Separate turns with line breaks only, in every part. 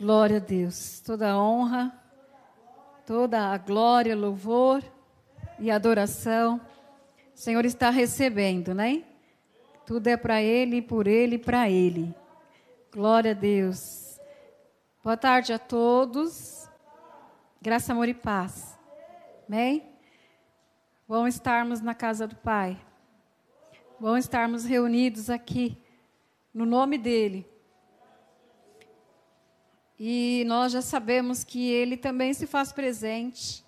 Glória a Deus. Toda a honra, toda a glória, louvor e adoração. O Senhor está recebendo, né? Tudo é para Ele, por Ele e para Ele. Glória a Deus. Boa tarde a todos. Graça, amor e paz. Amém? Bom estarmos na casa do Pai. Bom estarmos reunidos aqui, no nome dEle e nós já sabemos que Ele também se faz presente.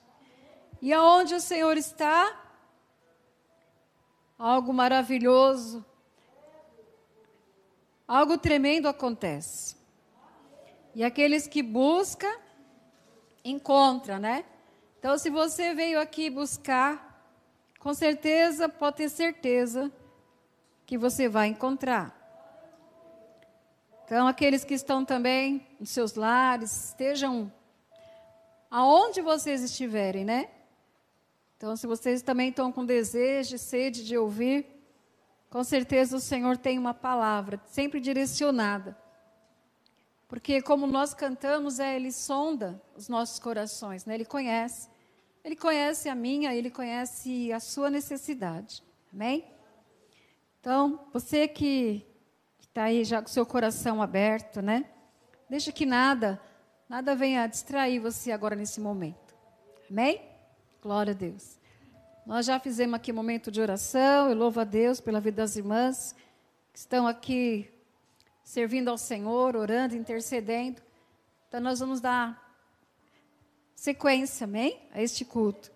E aonde o Senhor está, algo maravilhoso, algo tremendo acontece. E aqueles que buscam, encontram, né? Então, se você veio aqui buscar, com certeza, pode ter certeza que você vai encontrar. Então, aqueles que estão também em seus lares, estejam aonde vocês estiverem, né? Então, se vocês também estão com desejo sede de ouvir, com certeza o Senhor tem uma palavra, sempre direcionada. Porque, como nós cantamos, é, Ele sonda os nossos corações, né? Ele conhece. Ele conhece a minha, Ele conhece a sua necessidade. Amém? Então, você que está aí já com seu coração aberto, né? Deixa que nada, nada venha distrair você agora nesse momento. Amém? Glória a Deus. Nós já fizemos aqui um momento de oração. Eu louvo a Deus pela vida das irmãs que estão aqui servindo ao Senhor, orando, intercedendo. Então nós vamos dar sequência, amém? A este culto.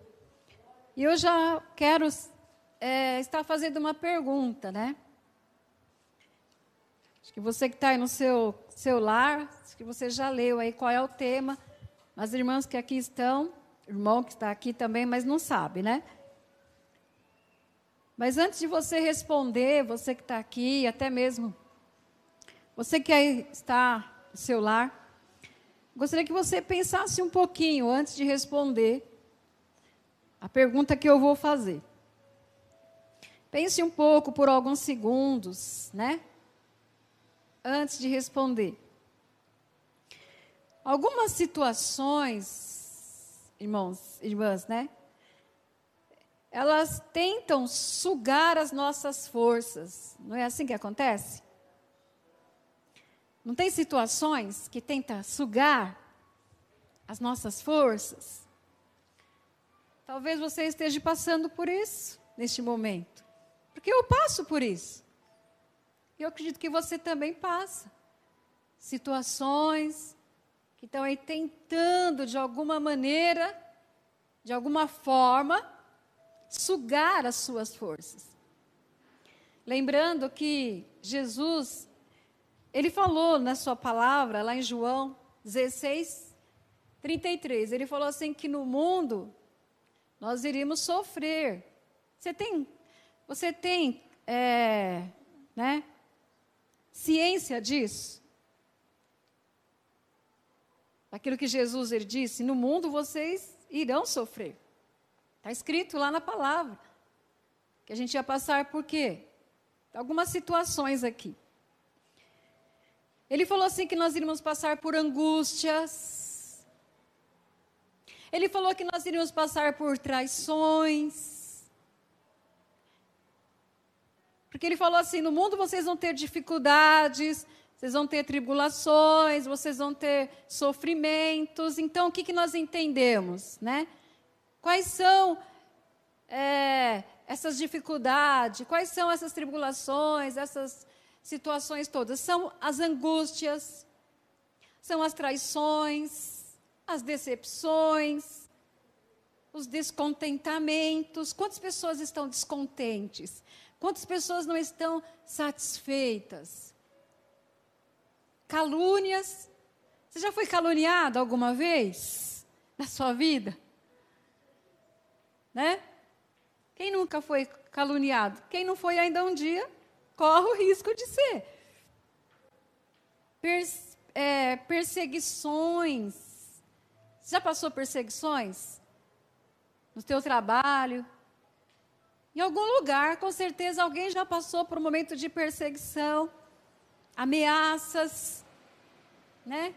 E eu já quero é, estar fazendo uma pergunta, né? Acho que você que está aí no seu, seu lar, acho que você já leu aí qual é o tema. As irmãs que aqui estão, irmão que está aqui também, mas não sabe, né? Mas antes de você responder, você que está aqui, até mesmo você que aí está no seu lar, gostaria que você pensasse um pouquinho antes de responder a pergunta que eu vou fazer. Pense um pouco por alguns segundos, né? Antes de responder. Algumas situações, irmãos, irmãs, né? Elas tentam sugar as nossas forças. Não é assim que acontece? Não tem situações que tentam sugar as nossas forças? Talvez você esteja passando por isso neste momento. Porque eu passo por isso. E eu acredito que você também passa. Situações que estão aí tentando, de alguma maneira, de alguma forma, sugar as suas forças. Lembrando que Jesus, ele falou na sua palavra, lá em João 16, 33, ele falou assim que no mundo nós iríamos sofrer. Você tem, você tem, é, né, ciência disso? Aquilo que Jesus ele disse: no mundo vocês irão sofrer. Está escrito lá na palavra. Que a gente ia passar por quê? Algumas situações aqui. Ele falou assim que nós iríamos passar por angústias. Ele falou que nós iríamos passar por traições. Porque ele falou assim: no mundo vocês vão ter dificuldades, vocês vão ter tribulações, vocês vão ter sofrimentos. Então, o que, que nós entendemos? Né? Quais são é, essas dificuldades? Quais são essas tribulações, essas situações todas? São as angústias, são as traições, as decepções, os descontentamentos. Quantas pessoas estão descontentes? Quantas pessoas não estão satisfeitas? Calúnias. Você já foi caluniado alguma vez na sua vida? Né? Quem nunca foi caluniado? Quem não foi ainda um dia, corre o risco de ser. É, perseguições. Você já passou perseguições? No teu trabalho, em algum lugar, com certeza, alguém já passou por um momento de perseguição, ameaças, né?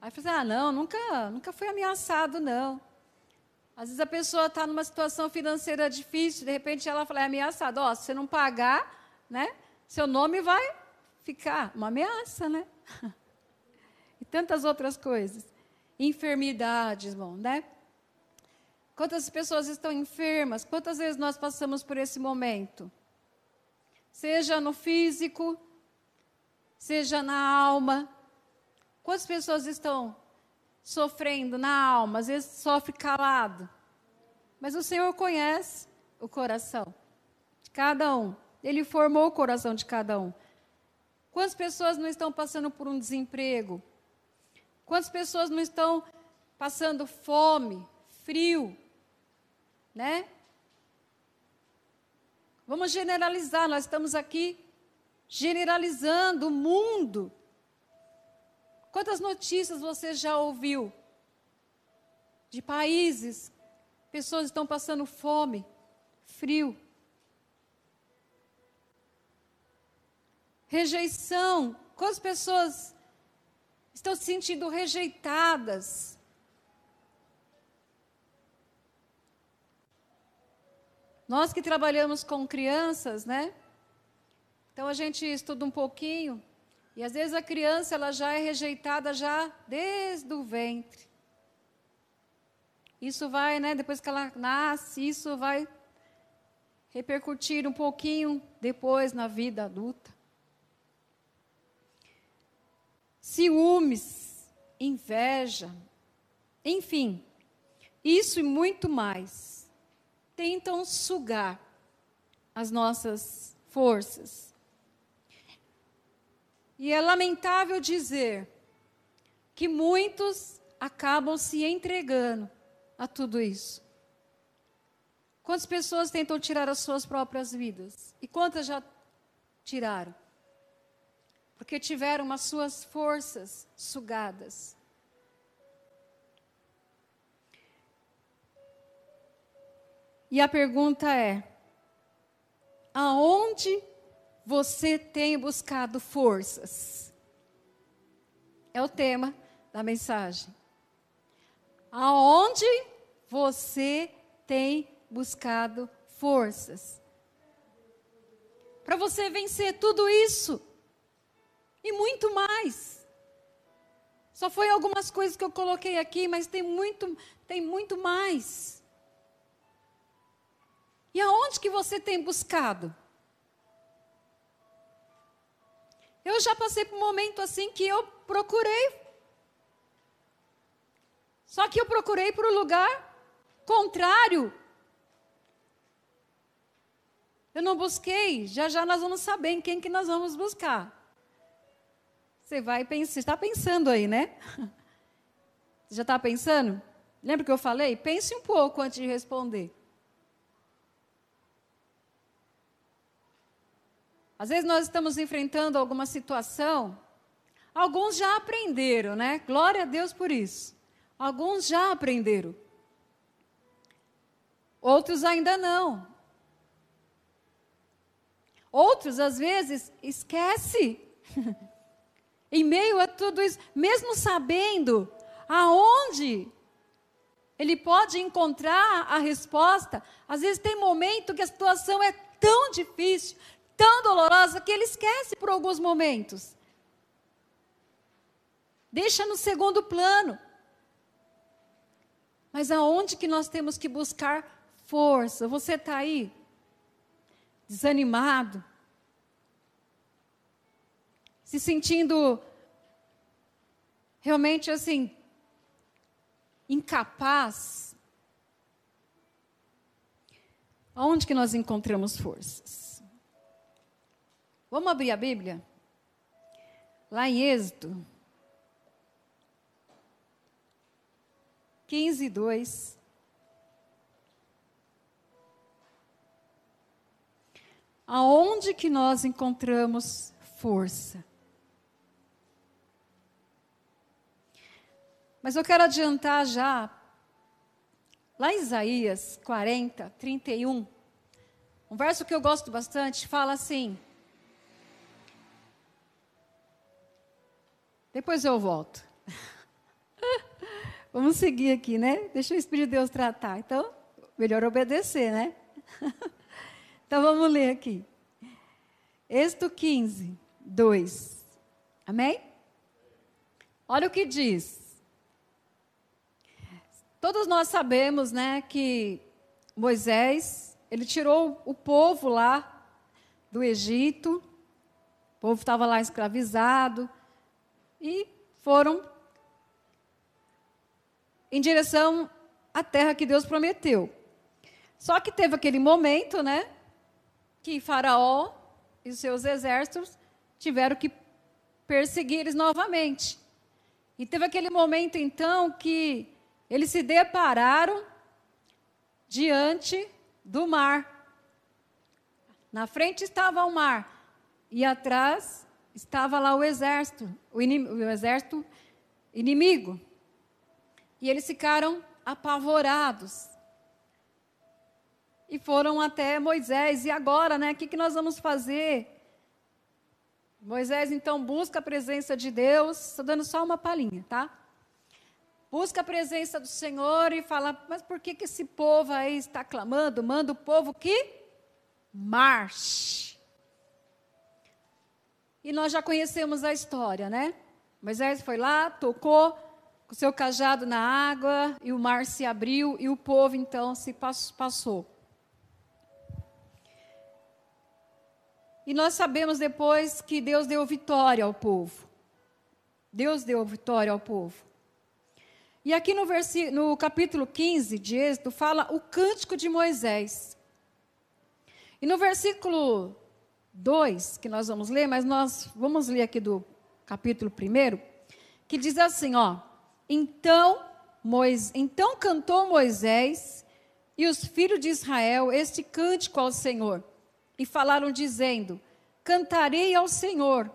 Aí eu falei, ah, não, nunca, nunca fui ameaçado, não. Às vezes a pessoa está numa situação financeira difícil, de repente ela fala, é ameaçada, ó, se você não pagar, né, seu nome vai ficar uma ameaça, né? e tantas outras coisas. Enfermidades, irmão, né? Quantas pessoas estão enfermas? Quantas vezes nós passamos por esse momento? Seja no físico, seja na alma. Quantas pessoas estão sofrendo na alma? Às vezes sofre calado. Mas o Senhor conhece o coração de cada um. Ele formou o coração de cada um. Quantas pessoas não estão passando por um desemprego? Quantas pessoas não estão passando fome, frio, né? Vamos generalizar, nós estamos aqui generalizando o mundo. Quantas notícias você já ouviu de países, pessoas estão passando fome, frio, rejeição, quantas pessoas estão se sentindo rejeitadas? Nós que trabalhamos com crianças, né? Então a gente estuda um pouquinho e às vezes a criança ela já é rejeitada já desde o ventre. Isso vai, né, depois que ela nasce, isso vai repercutir um pouquinho depois na vida adulta. Ciúmes, inveja, enfim, isso e muito mais tentam sugar as nossas forças. E é lamentável dizer que muitos acabam se entregando a tudo isso. Quantas pessoas tentam tirar as suas próprias vidas? E quantas já tiraram? Porque tiveram as suas forças sugadas. E a pergunta é: aonde você tem buscado forças? É o tema da mensagem. Aonde você tem buscado forças? Para você vencer tudo isso e muito mais. Só foi algumas coisas que eu coloquei aqui, mas tem muito, tem muito mais. E aonde que você tem buscado? Eu já passei por um momento assim que eu procurei. Só que eu procurei para o lugar contrário. Eu não busquei, já já nós vamos saber em quem que nós vamos buscar. Você vai pensar, está pensando aí, né? Você já está pensando? Lembra que eu falei? Pense um pouco antes de responder. Às vezes nós estamos enfrentando alguma situação, alguns já aprenderam, né? Glória a Deus por isso. Alguns já aprenderam. Outros ainda não. Outros, às vezes, esquece. em meio a tudo isso, mesmo sabendo aonde ele pode encontrar a resposta, às vezes tem momento que a situação é tão difícil, tão dolorosa que ele esquece por alguns momentos. Deixa no segundo plano. Mas aonde que nós temos que buscar força? Você está aí desanimado, se sentindo realmente assim incapaz. Aonde que nós encontramos forças? Vamos abrir a Bíblia? Lá em Êxodo 15, 2. Aonde que nós encontramos força? Mas eu quero adiantar já, lá em Isaías 40, 31, um verso que eu gosto bastante, fala assim: Depois eu volto. Vamos seguir aqui, né? Deixa o Espírito de Deus tratar. Então, melhor obedecer, né? então vamos ler aqui. Êxodo 15, 2. Amém? Olha o que diz. Todos nós sabemos, né, que Moisés, ele tirou o povo lá do Egito, o povo estava lá escravizado, e foram em direção à terra que Deus prometeu. Só que teve aquele momento, né, que Faraó e os seus exércitos tiveram que perseguir eles novamente. E teve aquele momento então que eles se depararam diante do mar. Na frente estava o mar e atrás estava lá o exército, o, o exército inimigo. E eles ficaram apavorados. E foram até Moisés. E agora, né? O que, que nós vamos fazer? Moisés então busca a presença de Deus. Estou dando só uma palhinha, tá? Busca a presença do Senhor e fala: Mas por que, que esse povo aí está clamando? Manda o povo que marche. E nós já conhecemos a história, né? Moisés foi lá, tocou, com seu cajado na água, e o mar se abriu, e o povo então se passou. E nós sabemos depois que Deus deu vitória ao povo. Deus deu vitória ao povo. E aqui no, no capítulo 15 de Êxodo fala o cântico de Moisés. E no versículo 2, que nós vamos ler, mas nós vamos ler aqui do capítulo 1, que diz assim, ó: então, Moisés, então cantou Moisés e os filhos de Israel este cântico ao Senhor. E falaram dizendo: Cantarei ao Senhor,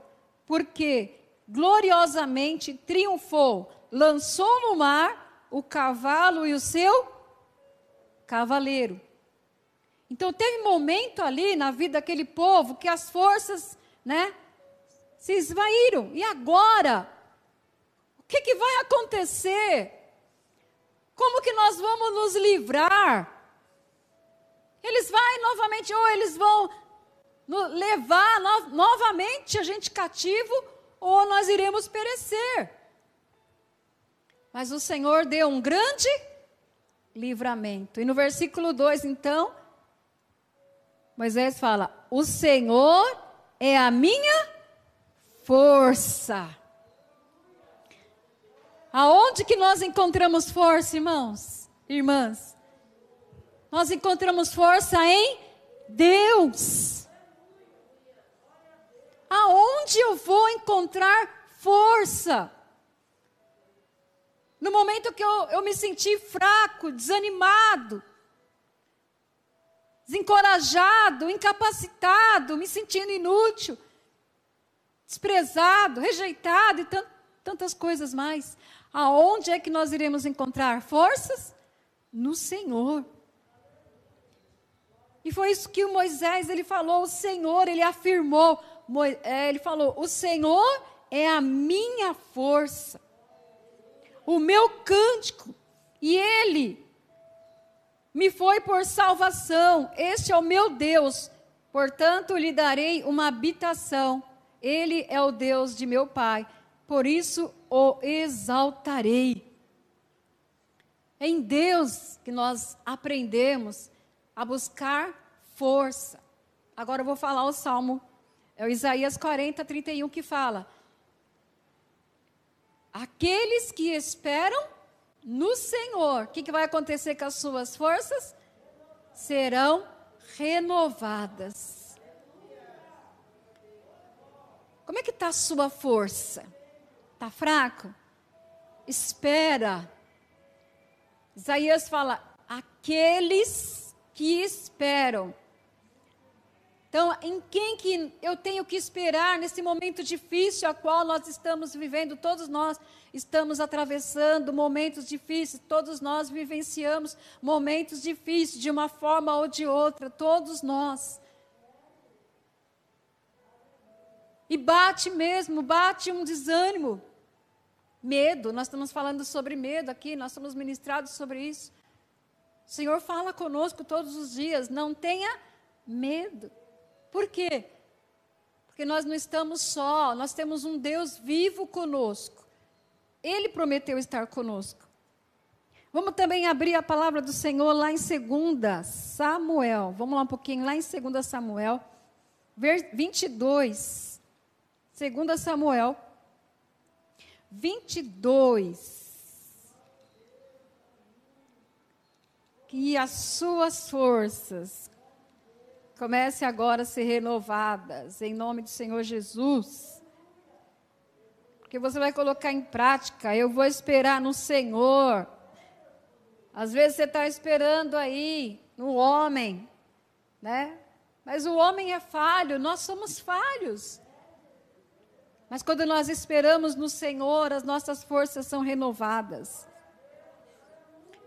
porque gloriosamente triunfou, lançou no mar o cavalo e o seu cavaleiro. Então teve momento ali na vida daquele povo que as forças, né, se esvaíram. E agora que, que vai acontecer? Como que nós vamos nos livrar? Eles vão novamente, ou eles vão levar no, novamente a gente cativo, ou nós iremos perecer. Mas o Senhor deu um grande livramento. E no versículo 2, então, Moisés fala: O Senhor é a minha força. Aonde que nós encontramos força, irmãos? Irmãs? Nós encontramos força em Deus. Aonde eu vou encontrar força? No momento que eu, eu me senti fraco, desanimado, desencorajado, incapacitado, me sentindo inútil, desprezado, rejeitado e tantas coisas mais. Aonde é que nós iremos encontrar forças? No Senhor. E foi isso que o Moisés ele falou, o Senhor, ele afirmou, é, ele falou: "O Senhor é a minha força, o meu cântico, e ele me foi por salvação. Este é o meu Deus, portanto lhe darei uma habitação. Ele é o Deus de meu pai, por isso o exaltarei. É em Deus que nós aprendemos a buscar força. Agora eu vou falar o Salmo, é o Isaías 40, 31, que fala: Aqueles que esperam no Senhor, o que, que vai acontecer com as suas forças? Serão renovadas. Como é que está a sua força? Está fraco? Espera. Isaías fala: aqueles que esperam. Então, em quem que eu tenho que esperar nesse momento difícil a qual nós estamos vivendo? Todos nós estamos atravessando momentos difíceis, todos nós vivenciamos momentos difíceis de uma forma ou de outra, todos nós. E bate mesmo, bate um desânimo. Medo, nós estamos falando sobre medo aqui, nós estamos ministrados sobre isso. O Senhor fala conosco todos os dias, não tenha medo. Por quê? Porque nós não estamos só, nós temos um Deus vivo conosco. Ele prometeu estar conosco. Vamos também abrir a palavra do Senhor lá em 2 Samuel. Vamos lá um pouquinho, lá em 2 Samuel, 22. 2 Samuel 22. Que as suas forças comecem agora a ser renovadas, em nome do Senhor Jesus. Porque você vai colocar em prática, eu vou esperar no Senhor. Às vezes você está esperando aí no homem, né? Mas o homem é falho, nós somos falhos. Mas quando nós esperamos no Senhor, as nossas forças são renovadas.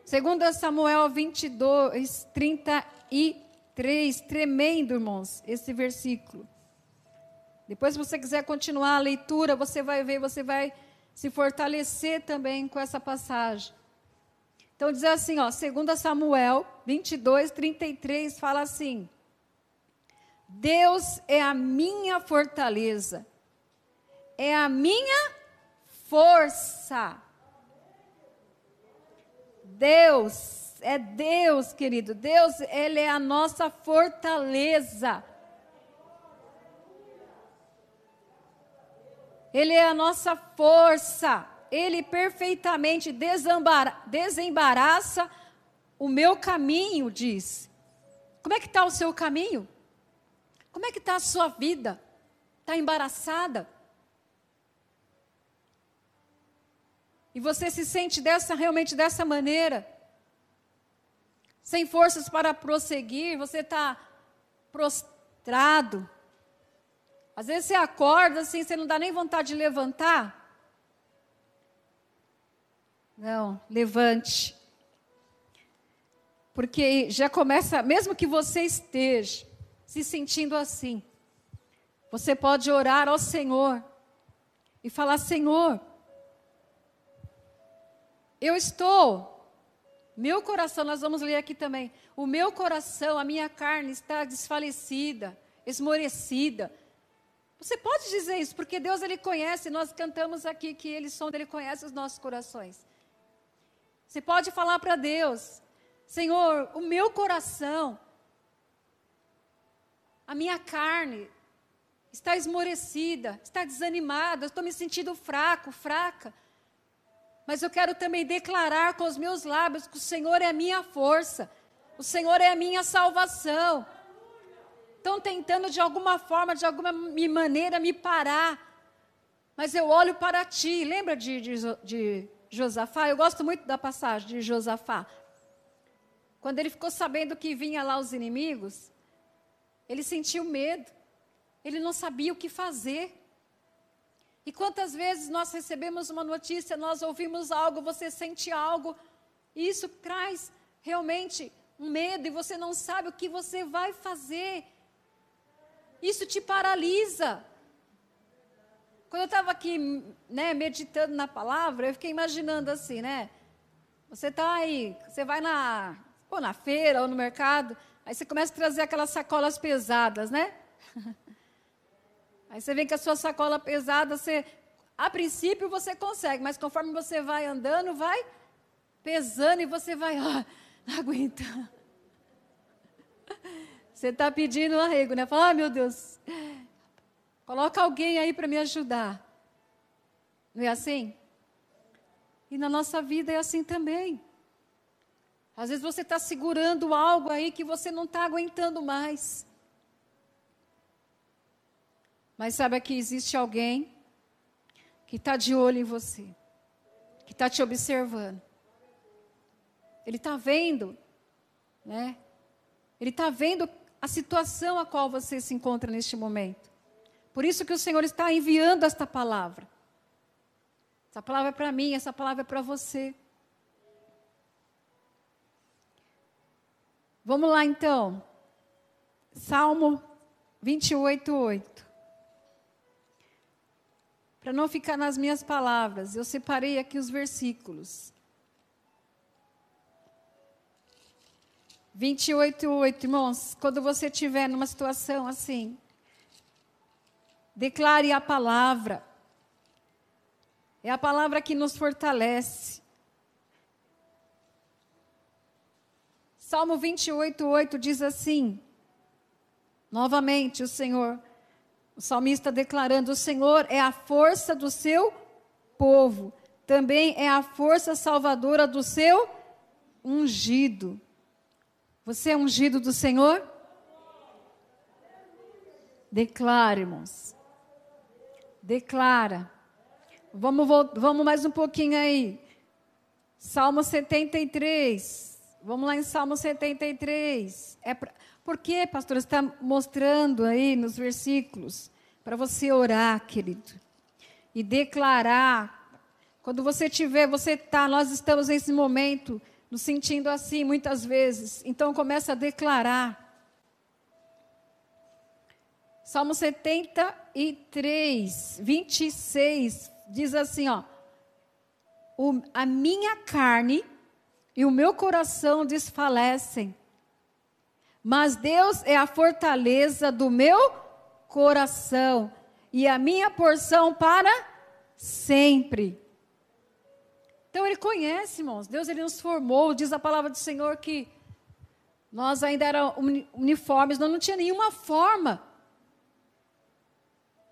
Segundo Samuel 22, 33, tremendo, irmãos, esse versículo. Depois, se você quiser continuar a leitura, você vai ver, você vai se fortalecer também com essa passagem. Então, diz assim, ó, 2 Samuel 22, 33, fala assim: Deus é a minha fortaleza é a minha força. Deus, é Deus, querido. Deus, Ele é a nossa fortaleza. Ele é a nossa força. Ele perfeitamente desembaraça o meu caminho, diz. Como é que está o seu caminho? Como é que está a sua vida? Está embaraçada? e você se sente dessa realmente dessa maneira, sem forças para prosseguir, você está prostrado. Às vezes você acorda assim, você não dá nem vontade de levantar. Não, levante. Porque já começa, mesmo que você esteja se sentindo assim, você pode orar ao Senhor e falar: Senhor, eu estou, meu coração, nós vamos ler aqui também. O meu coração, a minha carne está desfalecida, esmorecida. Você pode dizer isso, porque Deus ele conhece, nós cantamos aqui que ele sonda, ele conhece os nossos corações. Você pode falar para Deus: Senhor, o meu coração, a minha carne está esmorecida, está desanimada, estou me sentindo fraco, fraca. Mas eu quero também declarar com os meus lábios que o Senhor é a minha força, o Senhor é a minha salvação. Estão tentando de alguma forma, de alguma maneira me parar, mas eu olho para ti. Lembra de, de, de Josafá? Eu gosto muito da passagem de Josafá. Quando ele ficou sabendo que vinha lá os inimigos, ele sentiu medo, ele não sabia o que fazer. E quantas vezes nós recebemos uma notícia, nós ouvimos algo, você sente algo, e isso traz realmente um medo e você não sabe o que você vai fazer. Isso te paralisa. Quando eu estava aqui, né, meditando na palavra, eu fiquei imaginando assim, né? Você está aí, você vai na, ou na feira ou no mercado, aí você começa a trazer aquelas sacolas pesadas, né? Aí você vem com a sua sacola pesada, você, a princípio você consegue, mas conforme você vai andando, vai pesando e você vai, ah, não aguenta. Você está pedindo arrego, né? Fala, ah, meu Deus, coloca alguém aí para me ajudar. Não é assim? E na nossa vida é assim também. Às vezes você está segurando algo aí que você não está aguentando mais. Mas saiba que existe alguém que está de olho em você, que está te observando. Ele está vendo, né? Ele está vendo a situação a qual você se encontra neste momento. Por isso que o Senhor está enviando esta palavra. Essa palavra é para mim, essa palavra é para você. Vamos lá então. Salmo 28, 8. Para não ficar nas minhas palavras, eu separei aqui os versículos. 28, 8, irmãos, quando você estiver numa situação assim, declare a palavra. É a palavra que nos fortalece. Salmo 28, 8 diz assim: Novamente, o Senhor, o salmista declarando: O Senhor é a força do seu povo, também é a força salvadora do seu ungido. Você é ungido do Senhor? Declara, irmãos. Declara. Vamos, vamos mais um pouquinho aí. Salmo 73. Vamos lá em Salmo 73. É pra, por que, pastor, está mostrando aí nos versículos? Para você orar, querido. E declarar. Quando você tiver, você está, nós estamos nesse momento nos sentindo assim muitas vezes. Então começa a declarar. Salmo 73, 26 diz assim, ó: o, a minha carne e o meu coração desfalecem, mas Deus é a fortaleza do meu coração e a minha porção para sempre. Então ele conhece, irmãos. Deus ele nos formou. Diz a palavra do Senhor que nós ainda éramos uniformes, nós não tinha nenhuma forma.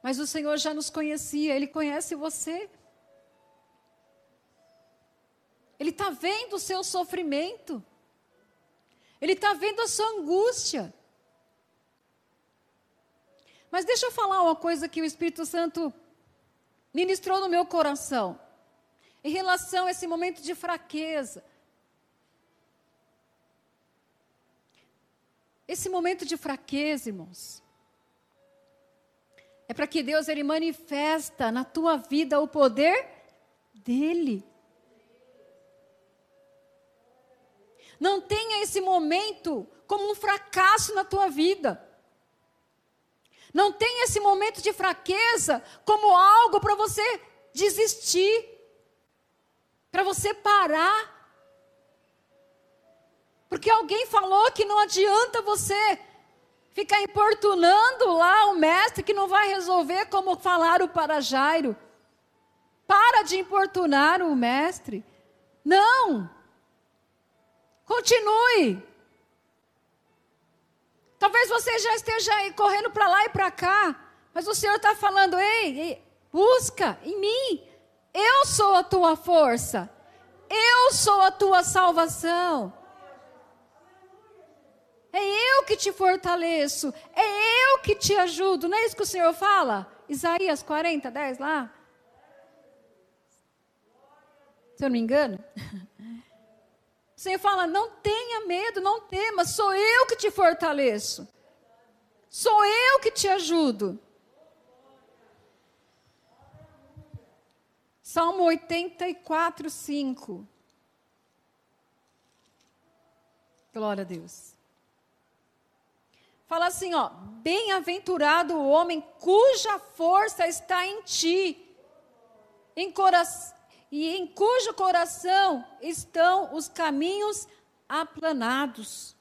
Mas o Senhor já nos conhecia, Ele conhece você. Ele está vendo o seu sofrimento. Ele está vendo a sua angústia. Mas deixa eu falar uma coisa que o Espírito Santo ministrou no meu coração em relação a esse momento de fraqueza. Esse momento de fraqueza, irmãos, é para que Deus ele manifesta na tua vida o poder dele. Não tenha esse momento como um fracasso na tua vida. Não tenha esse momento de fraqueza como algo para você desistir para você parar. Porque alguém falou que não adianta você ficar importunando lá o mestre que não vai resolver como falaram para Jairo. Para de importunar o mestre. Não. Continue. Talvez você já esteja aí correndo para lá e para cá, mas o Senhor está falando: ei, busca em mim, eu sou a tua força. Eu sou a tua salvação. É eu que te fortaleço. É eu que te ajudo. Não é isso que o Senhor fala? Isaías 40, 10 lá. Se eu não me engano. O Senhor fala: não tenha medo, não tema, sou eu que te fortaleço. Sou eu que te ajudo. Salmo 84, 5. Glória a Deus. Fala assim, ó: Bem-aventurado o homem cuja força está em ti, em e em cujo coração estão os caminhos aplanados.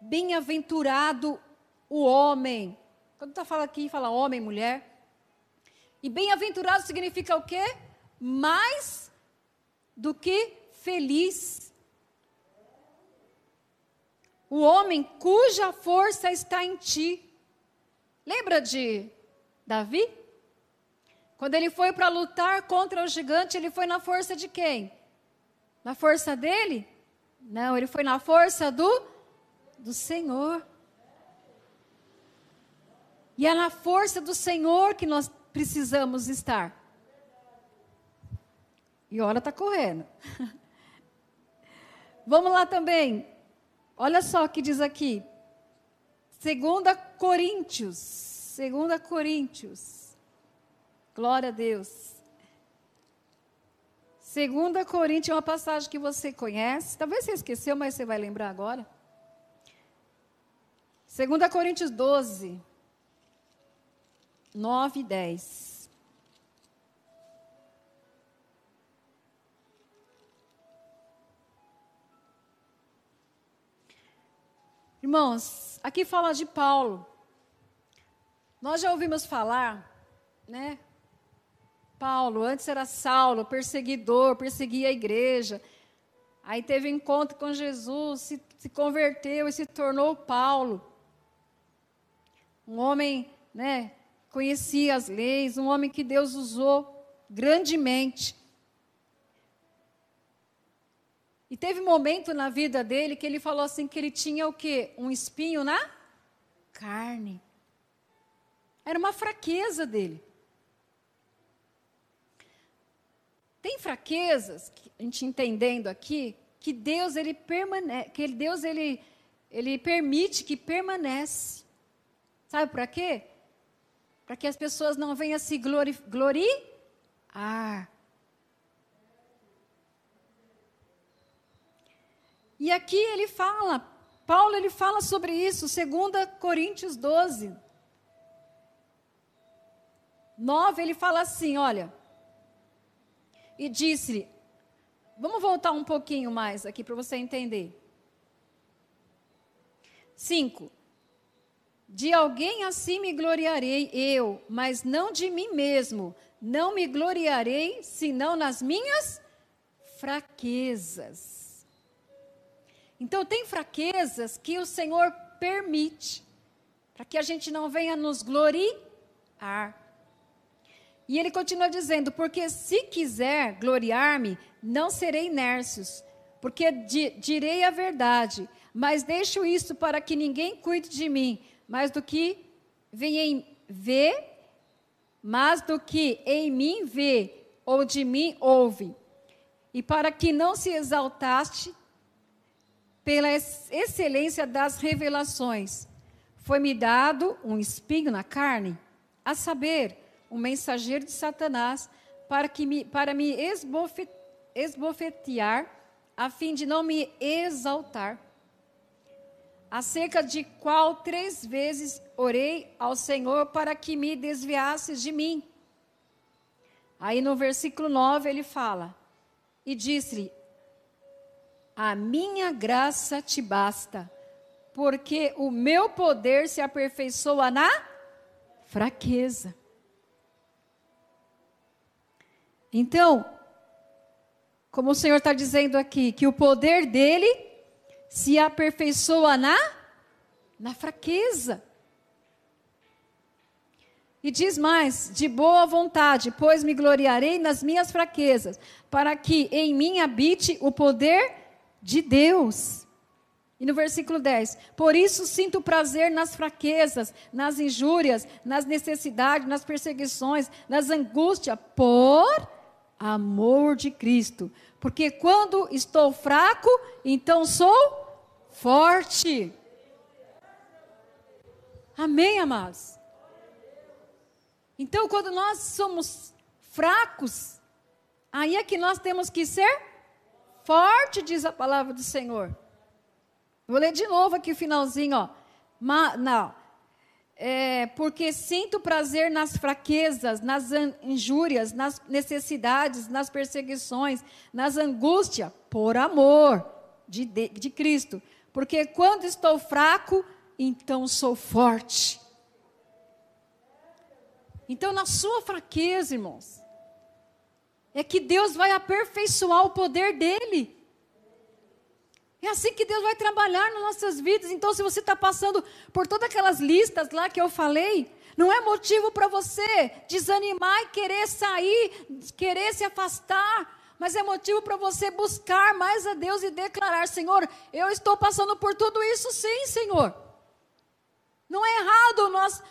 Bem-aventurado o homem. Quando está falando aqui, fala homem, mulher. E bem-aventurado significa o quê? mais do que feliz. O homem cuja força está em ti. Lembra de Davi? Quando ele foi para lutar contra o gigante, ele foi na força de quem? Na força dele? Não, ele foi na força do do Senhor. E é na força do Senhor que nós precisamos estar. E a hora está correndo. Vamos lá também. Olha só o que diz aqui. Segunda Coríntios. Segunda Coríntios. Glória a Deus. 2 Coríntios é uma passagem que você conhece. Talvez você esqueceu, mas você vai lembrar agora. 2 Coríntios 12, 9 e 10. Irmãos, aqui fala de Paulo. Nós já ouvimos falar, né? Paulo, antes era Saulo, perseguidor, perseguia a igreja. Aí teve encontro com Jesus, se, se converteu e se tornou Paulo. Um homem, né, conhecia as leis, um homem que Deus usou grandemente. E teve um momento na vida dele que ele falou assim que ele tinha o quê? Um espinho na carne. Era uma fraqueza dele. Tem fraquezas, a gente entendendo aqui, que Deus ele permanece, que Deus ele, ele permite que permanece. Sabe para quê? Para que as pessoas não venham se glori, gloriar. E aqui ele fala, Paulo ele fala sobre isso, 2 Coríntios 12. 9, ele fala assim: olha. E disse-lhe, vamos voltar um pouquinho mais aqui para você entender. 5. De alguém assim me gloriarei eu, mas não de mim mesmo. Não me gloriarei senão nas minhas fraquezas. Então, tem fraquezas que o Senhor permite, para que a gente não venha nos gloriar. E ele continua dizendo: Porque se quiser gloriar-me, não serei nércios, porque di direi a verdade, mas deixo isso para que ninguém cuide de mim, mais do que vem em ver, mais do que em mim vê, ou de mim ouve. E para que não se exaltaste pela excelência das revelações, foi-me dado um espinho na carne, a saber, um mensageiro de Satanás, para, que me, para me esbofetear, a fim de não me exaltar. Acerca de qual três vezes orei ao Senhor para que me desviasse de mim. Aí no versículo 9 ele fala: E disse-lhe: A minha graça te basta, porque o meu poder se aperfeiçoa na fraqueza. Então, como o Senhor está dizendo aqui, que o poder dele se aperfeiçoa na, na fraqueza. E diz mais: de boa vontade, pois me gloriarei nas minhas fraquezas, para que em mim habite o poder de Deus. E no versículo 10: Por isso sinto prazer nas fraquezas, nas injúrias, nas necessidades, nas perseguições, nas angústias, por amor de Cristo. Porque quando estou fraco, então sou forte. Amém, amados? Então, quando nós somos fracos, aí é que nós temos que ser forte, diz a palavra do Senhor. Vou ler de novo aqui o finalzinho, ó. Ma, não é, porque sinto prazer nas fraquezas, nas injúrias, nas necessidades, nas perseguições, nas angústias, por amor de, de, de Cristo. Porque quando estou fraco, então sou forte. Então, na sua fraqueza, irmãos, é que Deus vai aperfeiçoar o poder dele. É assim que Deus vai trabalhar nas nossas vidas. Então, se você está passando por todas aquelas listas lá que eu falei, não é motivo para você desanimar e querer sair, querer se afastar. Mas é motivo para você buscar mais a Deus e declarar: Senhor, eu estou passando por tudo isso, sim, Senhor. Não é errado nós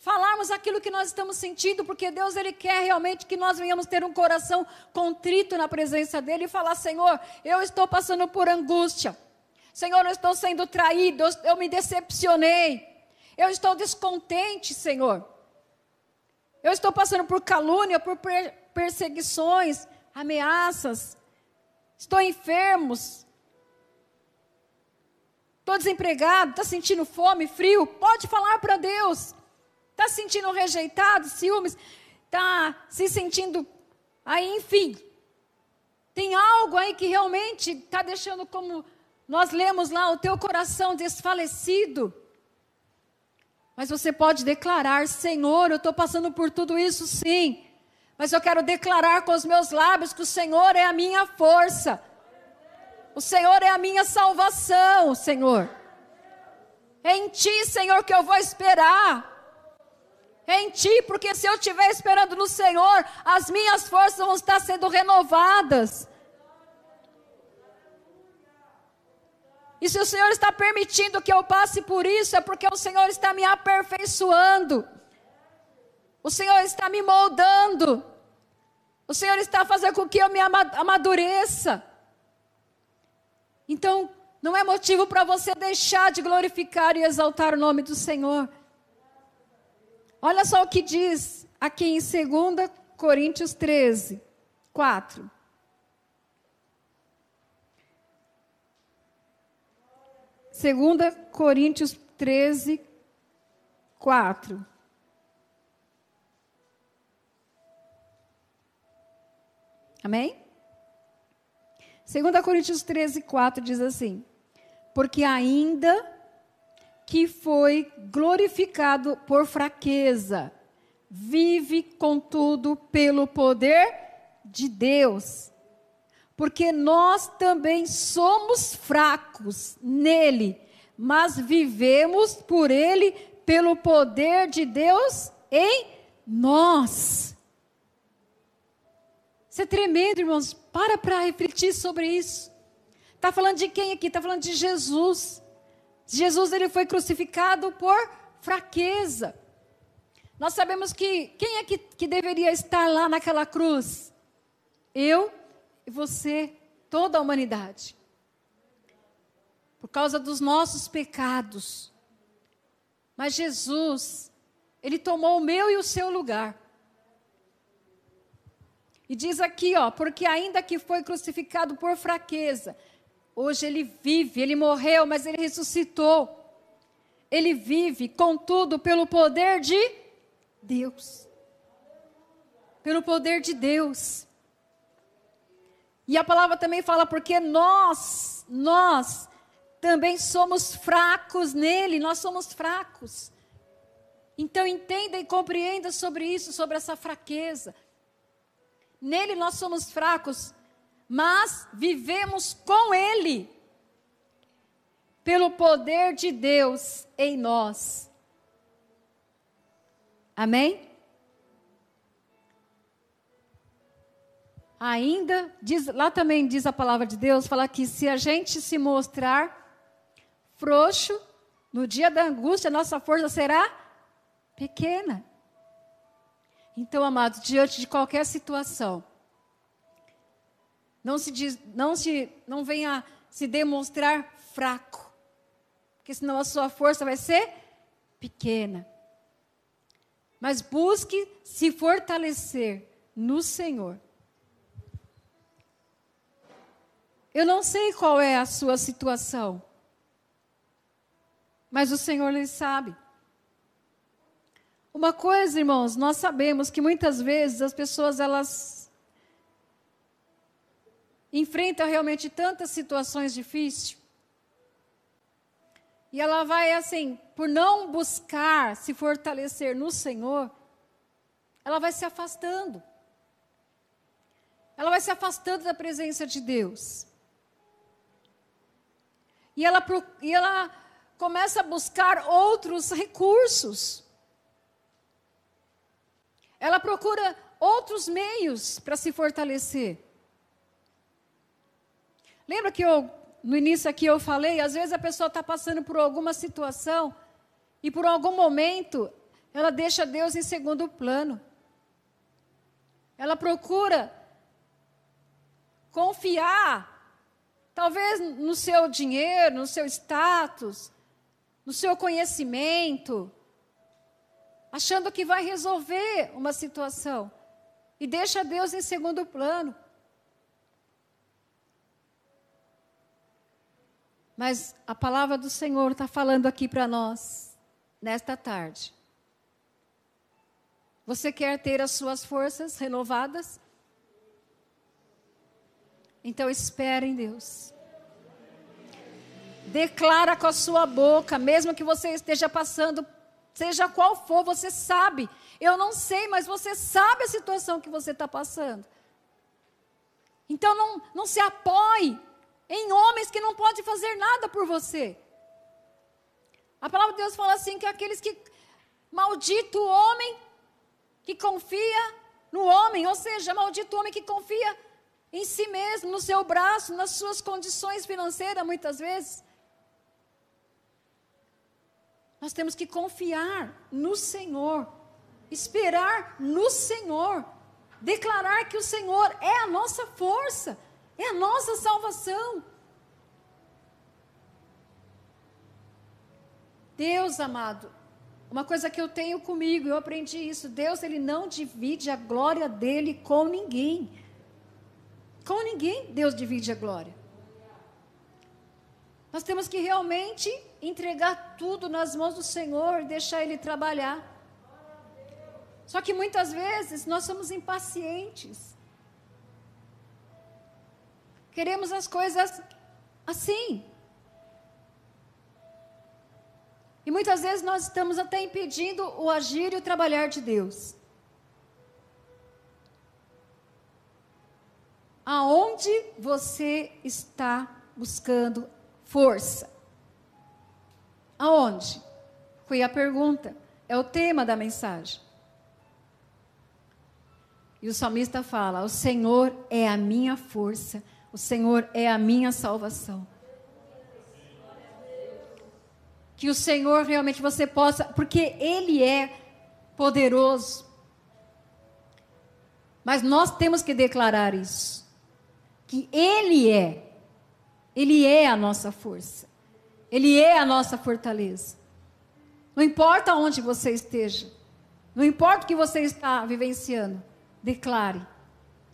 falarmos aquilo que nós estamos sentindo, porque Deus ele quer realmente que nós venhamos ter um coração contrito na presença dele e falar: Senhor, eu estou passando por angústia. Senhor, eu estou sendo traído, eu me decepcionei. Eu estou descontente, Senhor. Eu estou passando por calúnia, por perseguições, ameaças. Estou enfermo. Estou desempregado, está sentindo fome, frio. Pode falar para Deus. Está se sentindo rejeitado, ciúmes, está se sentindo aí, enfim. Tem algo aí que realmente está deixando como Nós lemos lá o teu coração desfalecido. Mas você pode declarar: Senhor, eu estou passando por tudo isso sim. Mas eu quero declarar com os meus lábios que o Senhor é a minha força. O Senhor é a minha salvação, Senhor. É em Ti, Senhor, que eu vou esperar. Em Ti, porque se eu estiver esperando no Senhor, as minhas forças vão estar sendo renovadas. E se o Senhor está permitindo que eu passe por isso, é porque o Senhor está me aperfeiçoando. O Senhor está me moldando. O Senhor está fazendo com que eu me amadureça. Então, não é motivo para você deixar de glorificar e exaltar o nome do Senhor. Olha só o que diz aqui em 2 Coríntios 13, 4. 2 Coríntios 13, 4. Amém? 2 Coríntios 13, 4 diz assim: Porque ainda que foi glorificado por fraqueza, vive, contudo, pelo poder de Deus porque nós também somos fracos nele, mas vivemos por ele pelo poder de Deus em nós. Isso é tremendo, irmãos. Para para refletir sobre isso. Está falando de quem aqui? Está falando de Jesus. Jesus ele foi crucificado por fraqueza. Nós sabemos que quem é que, que deveria estar lá naquela cruz? Eu e você, toda a humanidade. Por causa dos nossos pecados. Mas Jesus, Ele tomou o meu e o seu lugar. E diz aqui, ó, porque ainda que foi crucificado por fraqueza, hoje ele vive, ele morreu, mas ele ressuscitou. Ele vive, contudo, pelo poder de Deus. Pelo poder de Deus. E a palavra também fala porque nós, nós também somos fracos nele, nós somos fracos. Então entenda e compreenda sobre isso, sobre essa fraqueza. Nele nós somos fracos, mas vivemos com ele. Pelo poder de Deus em nós. Amém? ainda, diz, lá também diz a palavra de Deus, fala que se a gente se mostrar frouxo, no dia da angústia, nossa força será pequena. Então, amados, diante de qualquer situação, não se, diz, não se não venha se demonstrar fraco, porque senão a sua força vai ser pequena. Mas busque se fortalecer no Senhor. Eu não sei qual é a sua situação, mas o Senhor lhe sabe. Uma coisa, irmãos, nós sabemos que muitas vezes as pessoas elas enfrentam realmente tantas situações difíceis. E ela vai assim, por não buscar se fortalecer no Senhor, ela vai se afastando. Ela vai se afastando da presença de Deus. E ela, e ela começa a buscar outros recursos. Ela procura outros meios para se fortalecer. Lembra que eu, no início aqui eu falei, às vezes a pessoa está passando por alguma situação e por algum momento ela deixa Deus em segundo plano. Ela procura confiar Talvez no seu dinheiro, no seu status, no seu conhecimento, achando que vai resolver uma situação e deixa Deus em segundo plano. Mas a palavra do Senhor está falando aqui para nós, nesta tarde. Você quer ter as suas forças renovadas? Então espere em Deus. Declara com a sua boca, mesmo que você esteja passando, seja qual for, você sabe. Eu não sei, mas você sabe a situação que você está passando. Então não, não se apoie em homens que não podem fazer nada por você. A palavra de Deus fala assim que aqueles que maldito o homem que confia no homem, ou seja, maldito o homem que confia em si mesmo, no seu braço, nas suas condições financeiras, muitas vezes. Nós temos que confiar no Senhor, esperar no Senhor, declarar que o Senhor é a nossa força, é a nossa salvação. Deus amado, uma coisa que eu tenho comigo, eu aprendi isso, Deus ele não divide a glória dele com ninguém. Com ninguém Deus divide a glória. Nós temos que realmente entregar tudo nas mãos do Senhor, deixar Ele trabalhar. Só que muitas vezes nós somos impacientes. Queremos as coisas assim. E muitas vezes nós estamos até impedindo o agir e o trabalhar de Deus. Aonde você está buscando força? Aonde? Foi a pergunta, é o tema da mensagem. E o salmista fala: O Senhor é a minha força, o Senhor é a minha salvação. Que o Senhor realmente você possa, porque Ele é poderoso. Mas nós temos que declarar isso que Ele é. Ele é a nossa força. Ele é a nossa fortaleza. Não importa onde você esteja. Não importa o que você está vivenciando. Declare